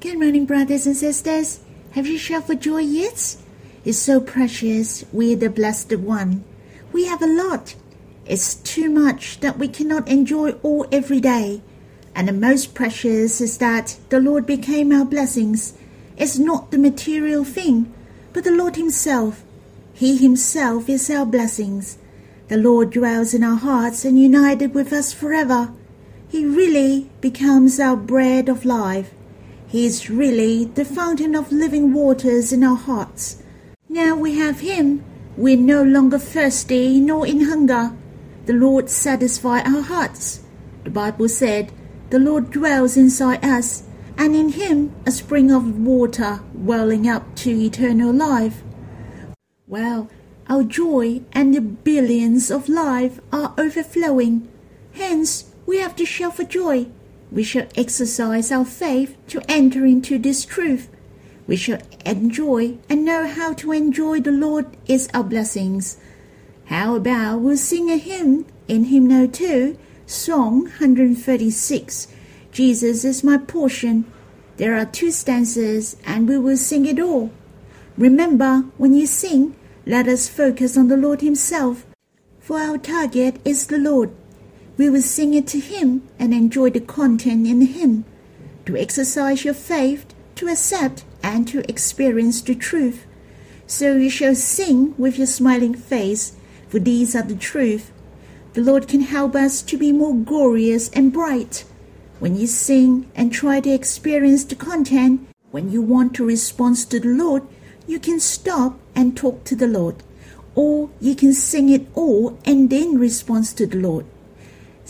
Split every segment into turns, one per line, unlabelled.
Good morning, brothers and sisters. Have you shouted for joy yet? It's so precious. We're the blessed one. We have a lot. It's too much that we cannot enjoy all every day. And the most precious is that the Lord became our blessings. It's not the material thing, but the Lord Himself. He Himself is our blessings. The Lord dwells in our hearts and united with us forever. He really becomes our bread of life. He is really the fountain of living waters in our hearts. Now we have Him. We're no longer thirsty nor in hunger. The Lord satisfies our hearts. The Bible said, The Lord dwells inside us, and in Him a spring of water welling up to eternal life. Well, our joy and the billions of life are overflowing. Hence, we have to shout for joy. We shall exercise our faith to enter into this truth. We shall enjoy and know how to enjoy the Lord is our blessings. How about we'll sing a hymn in hymn no 2, Song 136. Jesus is my portion. There are two stanzas and we will sing it all. Remember, when you sing, let us focus on the Lord Himself, for our target is the Lord. We will sing it to Him and enjoy the content in the hymn. To exercise your faith, to accept and to experience the truth. So you shall sing with your smiling face, for these are the truth. The Lord can help us to be more glorious and bright. When you sing and try to experience the content, when you want to respond to the Lord, you can stop and talk to the Lord, or you can sing it all and then respond to the Lord.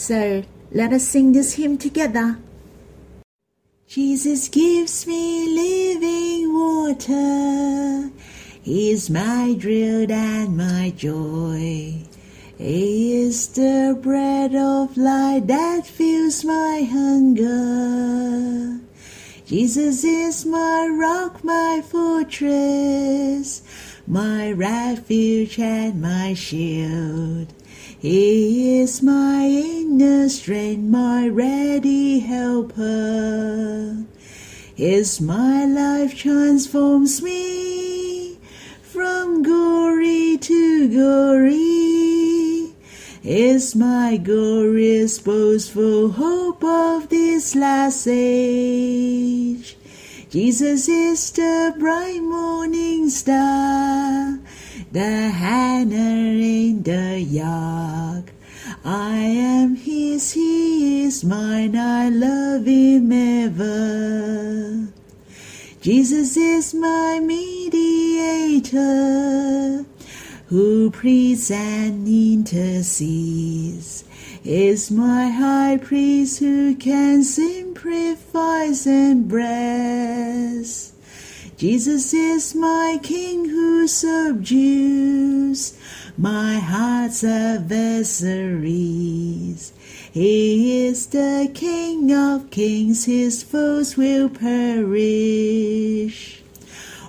So let us sing this hymn together. Jesus gives me living water. He is my drink and my joy. He is the bread of life that fills my hunger. Jesus is my rock, my fortress, my refuge and my shield. He is my inner strength, my ready helper. His my life transforms me from glory to glory. Is my glorious boastful hope of this last age. Jesus is the bright morning star the henna in the yard. I am his, he is mine, I love him ever. Jesus is my mediator, who pleads and intercedes, is my high priest who can sympathize and bless. Jesus is my King who subdues my heart's adversaries. He is the King of kings, his foes will perish.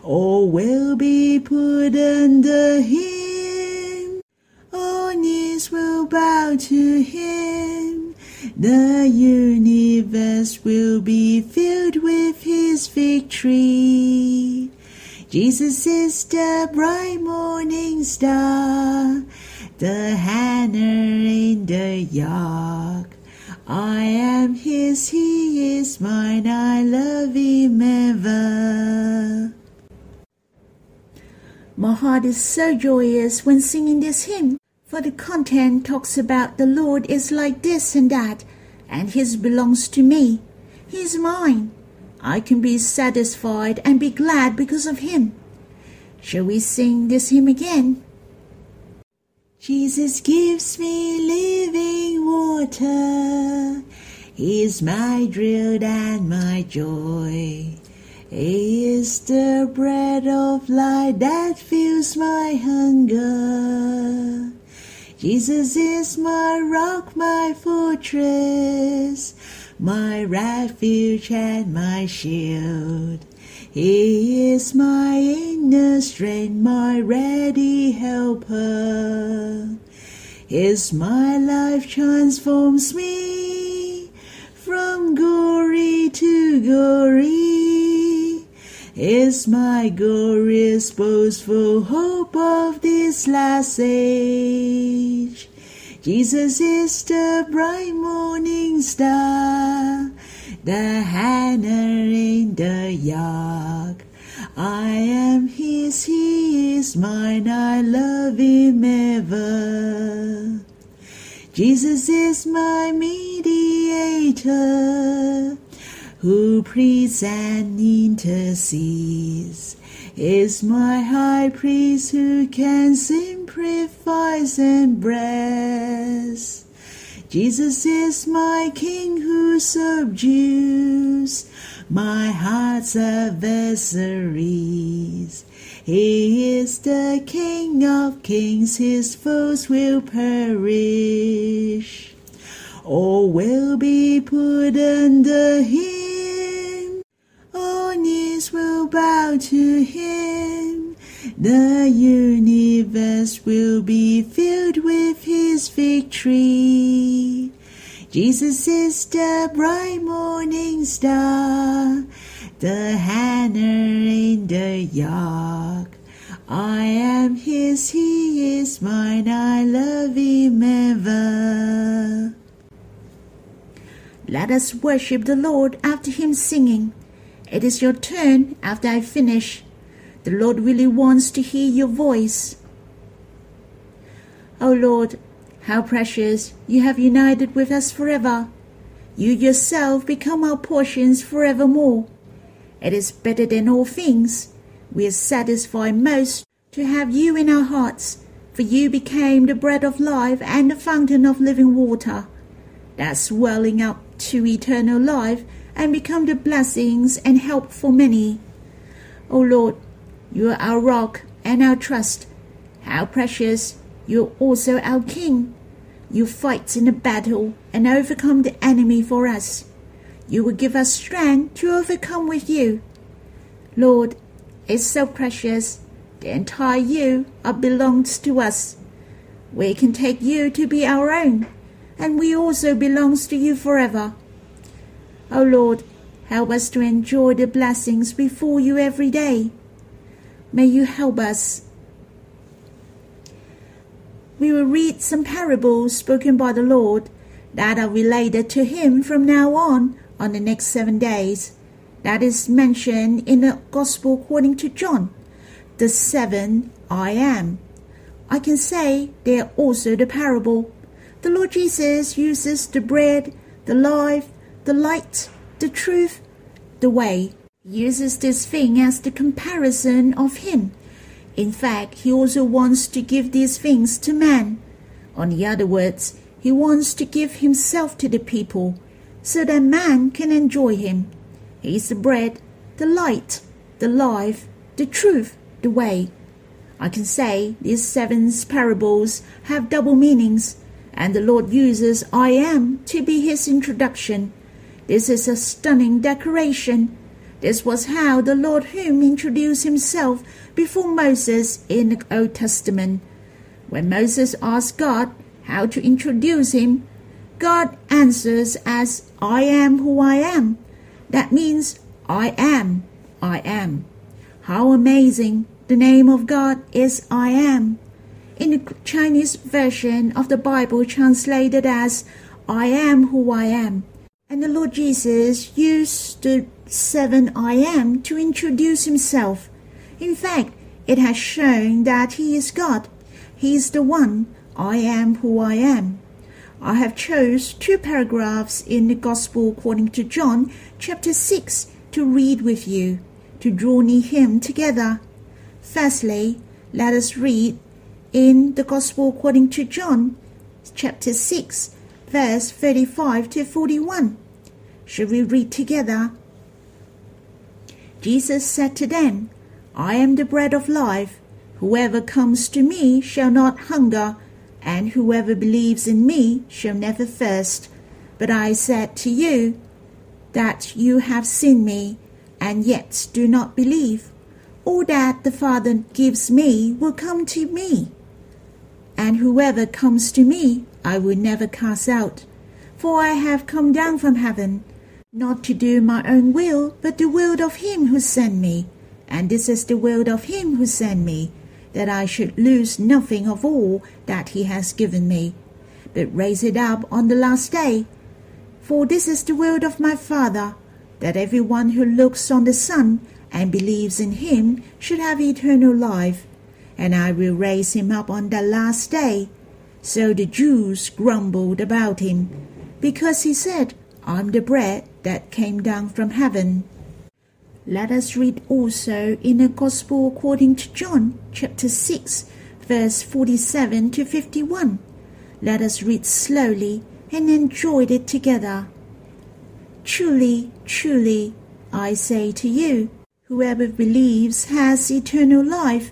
All will be put under him, all knees will bow to him. The universe will be filled with his victory. Jesus is the bright morning star, the henna in the yard. I am his, he is mine, I love him ever. My heart is so joyous when singing this hymn for the content talks about the Lord is like this and that, and His belongs to me. He's mine. I can be satisfied and be glad because of Him. Shall we sing this hymn again? Jesus gives me living water. He's my drink and my joy. He is the bread of life that fills my hunger. Jesus is my rock, my fortress, my refuge and my shield. He is my inner strength, my ready helper. His my life transforms me from glory to glory.
is my glorious boastful hope of this last age. Jesus is the bright morning star, the henna in the yard. I am his, he is mine, I love him ever. Jesus is my mediator, who pleads and intercedes, is my high priest who can sympathize and bless. Jesus is my king who subdues my heart's adversaries. He is the King of kings, his foes will perish. All will be put under him, to him. The universe will be filled with his victory. Jesus is the bright morning star, the henna in the yard. I am his, he is mine, I love him ever.
Let us worship the Lord after him singing. It is your turn after I finish. The Lord really wants to hear your voice. O Lord, how precious you have united with us forever. You yourself become our portions forevermore. It is better than all things. We are satisfied most to have you in our hearts, for you became the bread of life and the fountain of living water, that swelling up to eternal life and become the blessings and help for many. O Lord, you are our rock and our trust. How precious you're also our King. You fight in the battle and overcome the enemy for us. You will give us strength to overcome with you. Lord, it's so precious. The entire you are belongs to us. We can take you to be our own, and we also belongs to you forever. O Lord, help us to enjoy the blessings before you every day. May you help us we will read some parables spoken by the Lord that are related to Him from now on on the next seven days. That is mentioned in the Gospel according to John, the seven I am. I can say they are also the parable. The Lord Jesus uses the bread, the life, the light, the truth, the way. Uses this thing as the comparison of Him in fact, he also wants to give these things to man. On the other words, he wants to give himself to the people so that man can enjoy him. He is the bread, the light, the life, the truth, the way. I can say these seven parables have double meanings, and the Lord uses I am to be his introduction. This is a stunning decoration this was how the Lord whom introduced himself before Moses in the Old Testament. When Moses asked God how to introduce him, God answers as I am who I am. That means I am, I am. How amazing! The name of God is I am. In the Chinese version of the Bible translated as I am who I am. And the Lord Jesus used the seven I am to introduce himself. In fact, it has shown that he is God. He is the one I am who I am. I have chose two paragraphs in the Gospel according to John chapter 6 to read with you, to draw near him together. Firstly, let us read in the Gospel according to John chapter 6 verse 35 to 41. Should we read together? Jesus said to them, I am the bread of life. Whoever comes to me shall not hunger, and whoever believes in me shall never thirst. But I said to you that you have seen me, and yet do not believe. All that the Father gives me will come to me, and whoever comes to me I will never cast out. For I have come down from heaven not to do my own will, but the will of him who sent me. And this is the will of him who sent me, that I should lose nothing of all that he has given me, but raise it up on the last day. For this is the will of my Father, that every one who looks on the Son and believes in him should have eternal life, and I will raise him up on the last day. So the Jews grumbled about him, because he said, I'm the bread that came down from heaven. Let us read also in the Gospel according to John, chapter 6, verse 47 to 51. Let us read slowly and enjoy it together. Truly, truly, I say to you, whoever believes has eternal life.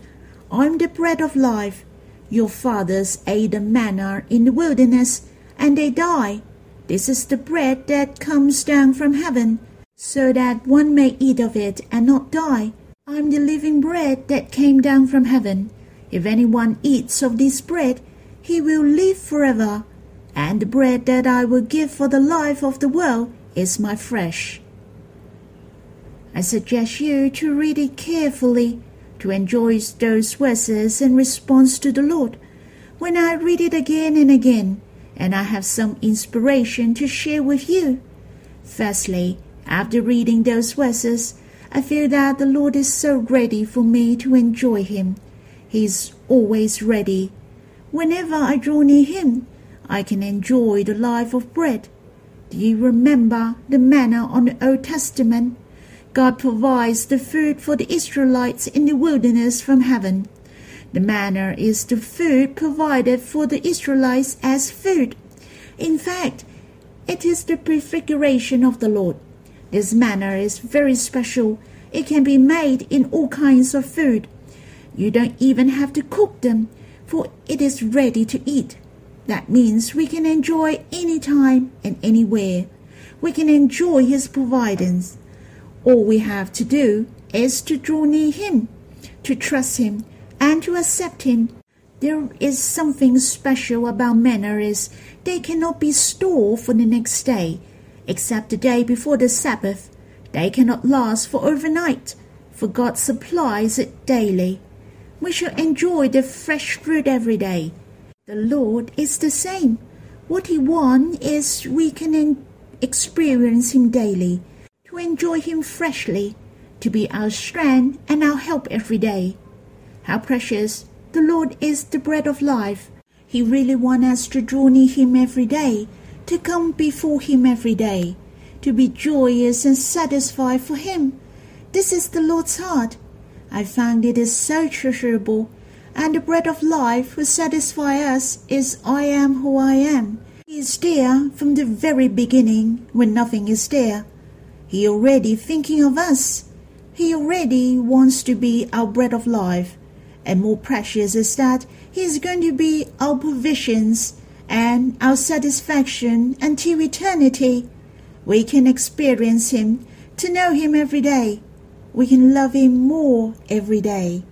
I'm the bread of life. Your fathers ate the manna in the wilderness, and they died. This is the bread that comes down from heaven so that one may eat of it and not die. I am the living bread that came down from heaven. If anyone eats of this bread, he will live forever. And the bread that I will give for the life of the world is my flesh. I suggest you to read it carefully, to enjoy those verses in response to the Lord. When I read it again and again, and I have some inspiration to share with you. Firstly, after reading those verses, I feel that the Lord is so ready for me to enjoy Him. He is always ready. Whenever I draw near Him, I can enjoy the life of bread. Do you remember the manna on the Old Testament? God provides the food for the Israelites in the wilderness from heaven. The manna is the food provided for the Israelites as food. In fact, it is the prefiguration of the Lord. This manna is very special. It can be made in all kinds of food. You don't even have to cook them, for it is ready to eat. That means we can enjoy any time and anywhere. We can enjoy His providence. All we have to do is to draw near Him, to trust Him, and to accept Him. There is something special about manna is they cannot be stored for the next day except the day before the Sabbath. They cannot last for overnight, for God supplies it daily. We shall enjoy the fresh fruit every day. The Lord is the same. What He wants is we can experience Him daily, to enjoy Him freshly, to be our strength and our help every day. How precious! The Lord is the bread of life. He really wants us to draw near Him every day to come before Him every day, to be joyous and satisfied for Him. This is the Lord's heart. I find it is so treasurable, and the bread of life who satisfy us is I am who I am. He is there from the very beginning when nothing is there. He already thinking of us. He already wants to be our bread of life. And more precious is that He is going to be our provisions and our satisfaction until eternity. We can experience Him, to know Him every day. We can love Him more every day.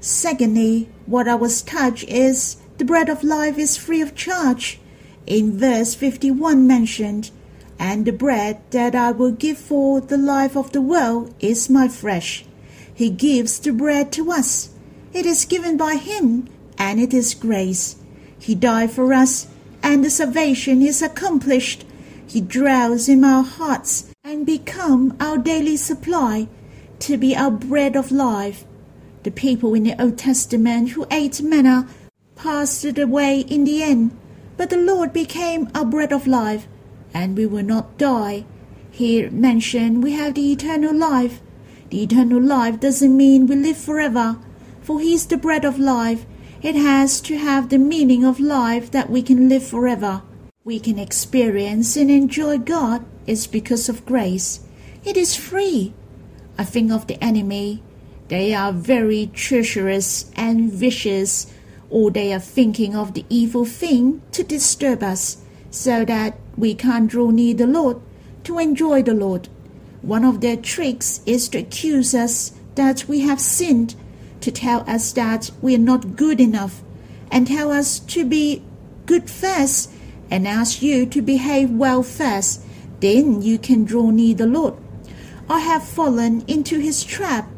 Secondly, what I was touched is the bread of life is free of charge. In verse 51 mentioned, and the bread that I will give for the life of the world is my flesh. He gives the bread to us. It is given by Him, and it is grace. He died for us, and the salvation is accomplished. He dwells in our hearts and become our daily supply to be our bread of life. The people in the Old Testament who ate manna passed it away in the end, but the Lord became our bread of life, and we will not die. Here mentioned we have the eternal life. The eternal life doesn't mean we live forever, for He is the bread of life it has to have the meaning of life that we can live forever. We can experience and enjoy God is because of grace. It is free. I think of the enemy. They are very treacherous and vicious, or they are thinking of the evil thing to disturb us, so that we can't draw near the Lord to enjoy the Lord. One of their tricks is to accuse us that we have sinned to tell us that we are not good enough and tell us to be good first and ask you to behave well first. Then you can draw near the Lord. I have fallen into his trap.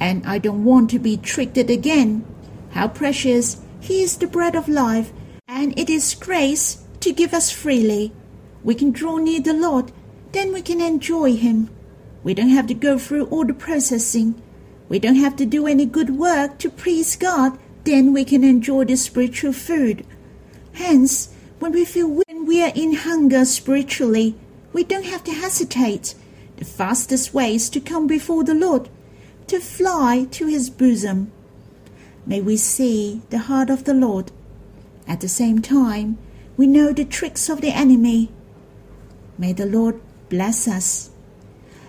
and I don't want to be tricked again. How precious! He is the bread of life, and it is grace to give us freely. We can draw near the Lord, then we can enjoy Him. We don't have to go through all the processing. We don't have to do any good work to please God, then we can enjoy the spiritual food. Hence, when we feel when we are in hunger spiritually, we don't have to hesitate. The fastest way is to come before the Lord, to fly to His bosom. May we see the heart of the Lord. At the same time, we know the tricks of the enemy. May the Lord bless us.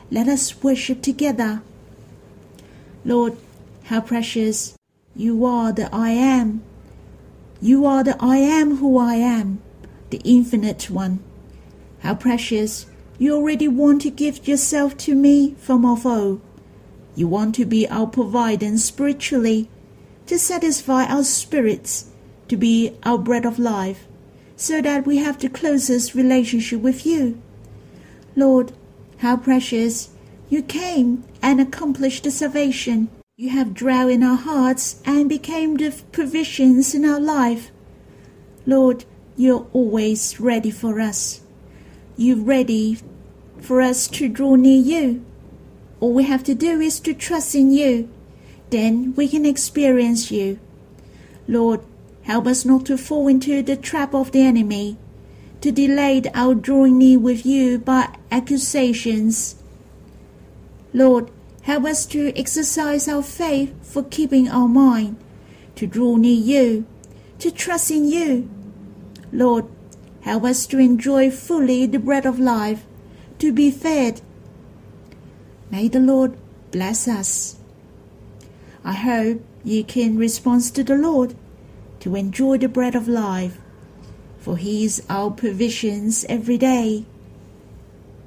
Let us worship together. Lord, how precious you are the I am. You are the I am who I am, the infinite one. How precious you already want to give yourself to me from of old. You want to be our provider spiritually, to satisfy our spirits, to be our bread of life, so that we have the closest relationship with you. Lord, how precious you came and accomplished the salvation. You have dwelt in our hearts and became the provisions in our life. Lord, you're always ready for us. You're ready for us to draw near you. All we have to do is to trust in you. Then we can experience you. Lord, help us not to fall into the trap of the enemy, to delay our drawing near with you by accusations. Lord, help us to exercise our faith for keeping our mind, to draw near you, to trust in you, Lord, help us to enjoy fully the bread of life, to be fed. May the Lord bless us. I hope you can respond to the Lord to enjoy the bread of life, for He is our provisions every day.